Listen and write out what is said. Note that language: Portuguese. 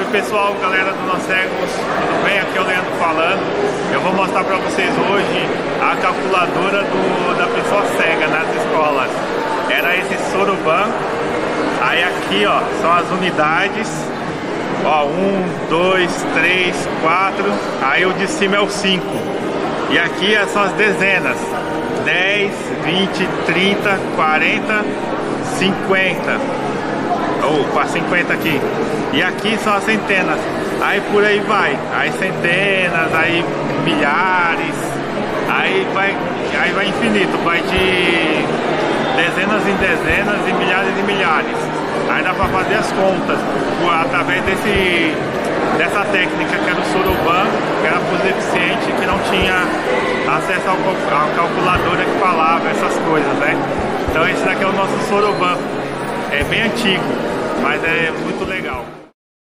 Oi pessoal, galera do Nós Cegos, tudo bem? Aqui é o Leandro falando. Eu vou mostrar para vocês hoje a calculadora do, da pessoa cega nas escolas. Era esse Soroban. Aí aqui ó, são as unidades. Ó, um, dois, três, quatro. Aí o de cima é o 5. E aqui são as dezenas. 10, 20, 30, 40, 50 ou para 50 aqui. E aqui as centenas. Aí por aí vai. Aí centenas, aí milhares. Aí vai, aí vai infinito, vai de dezenas em dezenas e milhares e milhares. Aí dá para fazer as contas através desse, dessa técnica que era o Soroban, que era para os deficientes que não tinha acesso ao, à calculadora que falava essas coisas, né? Então esse daqui é o nosso Soroban. É bem antigo mas é muito legal.